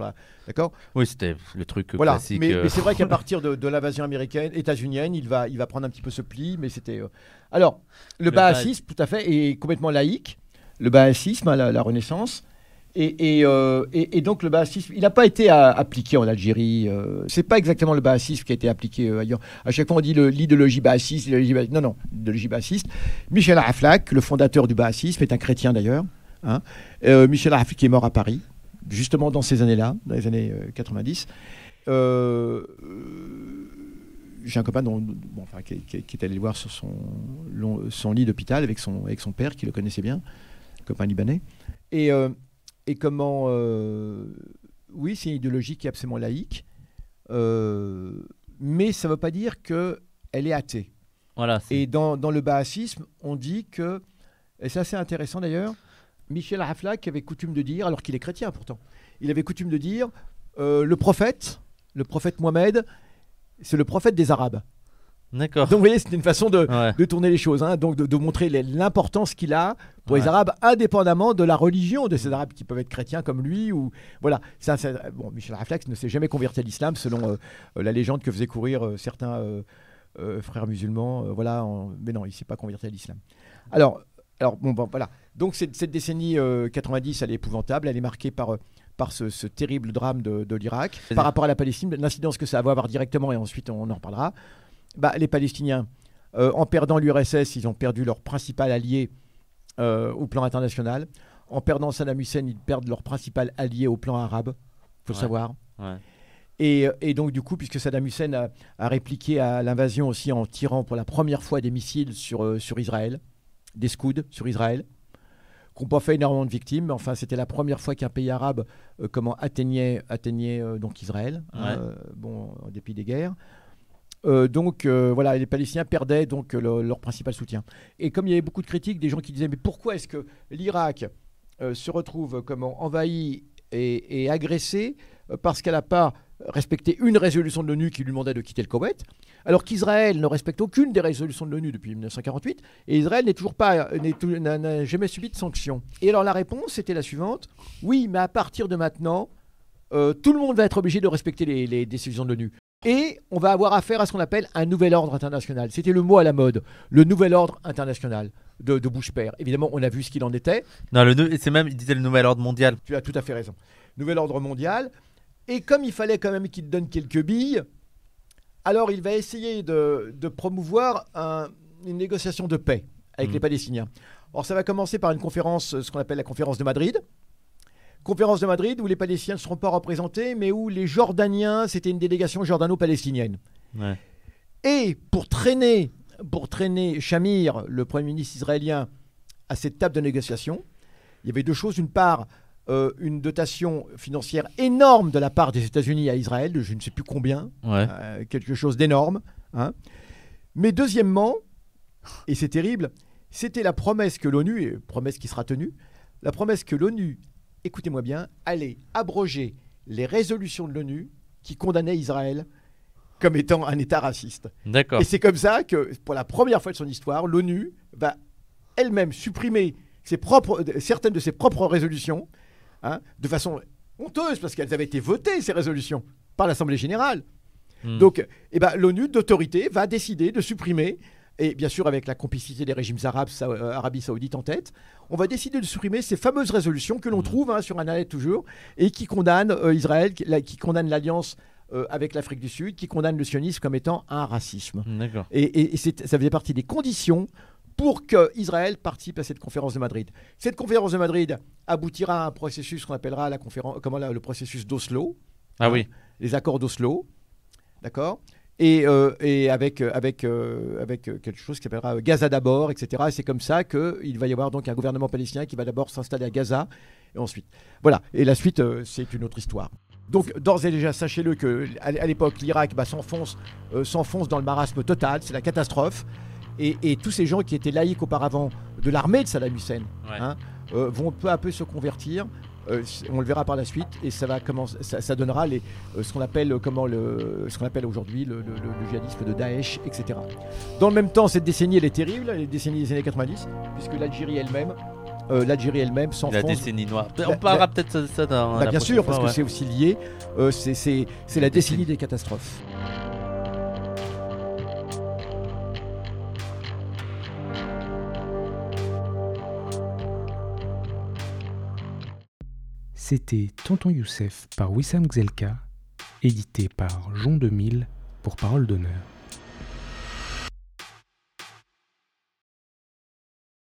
D'accord? Oui, c'était le truc Voilà. classique. Mais, euh, mais c'est vrai qu'à partir de, de l'invasion américaine, états-unienne, il va, il va prendre un petit peu ce pli, mais c'était. euh, Alors, le, Le bahassisme, tout à fait, est complètement laïque. Le bahassisme, hein, la, la Renaissance. Euh, et- donc le bahassisme, il n'a pas été euh, appliqué en Algérie. Euh, c'est pas exactement le bahassisme qui a été appliqué euh, ailleurs. À chaque fois, on dit l'idéologie bahassiste, l'idéologie bahassiste. Non, non, l'idéologie bahassiste. Michel Aflaq, le fondateur du bahassisme, est un chrétien d'ailleurs. hein. Michel Aflaq est mort à Paris, justement dans ces années-là, dans les années euh, 90. Euh, euh, j'ai un copain qui, est allé le voir sur son, lit d'hôpital avec son, père qui le connaissait bien, copain libanais. Et, et comment. euh, oui, c'est une idéologie qui est absolument laïque, euh, mais ça ne veut pas dire qu'elle est athée. Voilà. Et dans, dans le bahassisme, on dit que, et c'est assez intéressant d'ailleurs, Michel Haflak avait coutume de dire, alors qu'il est chrétien pourtant, il avait coutume de dire euh, le prophète, le prophète Mohamed, c'est le prophète des Arabes. D'accord. Donc vous voyez, c'était une façon de, Ouais. de tourner les choses, hein, donc de, de montrer l'importance qu'il a pour les. Arabes, indépendamment de la religion de ces Arabes qui peuvent être chrétiens comme lui. Ou voilà. Ça, ça- bon, Michel Raflex ne s'est jamais converti à l'islam, selon euh, euh, la légende que faisaient courir euh, certains euh, frères musulmans. voilà, en- mais non, il s'est pas converti à l'islam. Alors, alors bon, bon, voilà. Donc cette, cette décennie euh, 90, elle est épouvantable. Elle est marquée par par ce, ce terrible drame de, de l'Irak, par rapport à la Palestine, l'incidence que ça va avoir directement, et ensuite on en reparlera. Bah, les Palestiniens, euh, en perdant l'URSS, ils ont perdu leur principal allié euh, au plan international. En perdant Saddam Hussein, ils perdent leur principal allié au plan arabe, faut le savoir. Ouais. Et, et donc, du coup, puisque Saddam Hussein a, a répliqué à l'invasion aussi en tirant pour la première fois des missiles sur, euh, sur Israël, des scouds sur Israël, qui n'ont pas fait énormément de victimes, mais enfin, c'était la première fois qu'un pays arabe euh, comment, atteignait, atteignait euh, donc Israël, Ouais. bon, en dépit des guerres. Euh, donc euh, voilà, les Palestiniens perdaient donc euh, le- leur principal soutien. Et comme il y avait beaucoup de critiques, des gens qui disaient mais pourquoi est-ce que l'Irak se retrouve comment envahi et, agressé parce qu'elle n'a pas respecté une résolution de l'ONU qui lui demandait de quitter le Koweït, alors qu'Israël ne respecte aucune des résolutions de l'ONU depuis 1948, et Israël n'est toujours pas, n'a jamais subi de sanctions. Et alors la réponse était la suivante oui, mais à partir de maintenant, euh, tout le monde va être obligé de respecter les, les décisions de l'ONU. Et on va avoir affaire à ce qu'on appelle un nouvel ordre international. C'était le mot à la mode, le nouvel ordre international de, de Bush père. Évidemment, on a vu ce qu'il en était. Non, c'est même, il disait le nouvel ordre mondial. Tu as tout à fait raison. Nouvel ordre mondial. Et comme il fallait quand même qu'il donne quelques billes, alors il va essayer de, de promouvoir un- une négociation de paix avec Mhm. les Palestiniens. Alors ça va commencer par une conférence, ce qu'on appelle la conférence de Madrid. Conférence de Madrid où les Palestiniens ne seront pas représentés, mais où les Jordaniens, c'était une délégation jordano-palestinienne. Ouais. Et pour traîner, pour traîner Shamir, le Premier ministre israélien, à cette table de négociation, il y avait deux choses. D'une part, euh, une dotation financière énorme de la part des États-Unis à Israël, de je ne sais plus combien, Ouais. euh, quelque chose d'énorme. hein. Mais deuxièmement, et c'est terrible, c'était la promesse que l'ONU, et promesse qui sera tenue, la promesse que l'ONU, écoutez-moi bien, allait abroger les résolutions de l'ONU qui condamnaient Israël comme étant un État raciste. D'accord. Et c'est comme ça que, pour la première fois de son histoire, l'ONU va elle-même supprimer ses propres, certaines de ses propres résolutions, hein, de façon honteuse, parce qu'elles avaient été votées, ces résolutions, par l'Assemblée générale. Hmm. Donc, eh ben, l'ONU d'autorité va décider de supprimer, et bien sûr avec la complicité des régimes arabes, Sa- euh, Arabie saoudite en tête, on va décider de supprimer ces fameuses résolutions que l'on Mhm. trouve hein, sur Internet toujours, et qui condamnent euh, Israël, qui, la- qui condamnent l'alliance euh, avec l'Afrique du Sud, qui condamnent le sionisme comme étant un racisme. D'accord. Et, et- ça faisait partie des conditions pour que Israël participe à cette conférence de Madrid. Cette conférence de Madrid aboutira à un processus qu'on appellera la conférence, comment là, le processus d'Oslo, Ah oui. les accords d'Oslo, d'accord? Et, euh, et avec, euh, avec, euh, avec quelque chose qui s'appellera Gaza d'abord, etc. Et c'est comme ça qu'il va y avoir donc un gouvernement palestinien qui va d'abord s'installer à Gaza, et ensuite. Voilà, et la suite, euh, c'est une autre histoire. Donc, d'ores et déjà, sachez-le que à à l'époque, l'Irak bah, s'enfonce s'enfonce dans le marasme total, c'est la catastrophe. Et, et tous ces gens qui étaient laïcs auparavant de l'armée de Saddam Hussein Ouais. hein, vont peu à peu se convertir. Euh, on le verra par la suite et ça va commencer, ça, ça donnera les, euh, ce qu'on appelle euh, comment le, ce qu'on appelle aujourd'hui le, le- le- le djihadisme de Daesh, etc. Dans le même temps, cette décennie elle est terrible, les décennies des années 90, puisque l'Algérie elle-même, l'Algérie elle-même La s'enfonce. décennie noire. La- On parlera la- peut-être de ça dans. Bah, la bien sûr, fois, parce que ouais. c'est aussi lié. C'est, c'est- c'est la décennie des catastrophes. C'était Tonton Youssef par Wissam Gzelka, édité par Jean 2000 pour Parole d'honneur.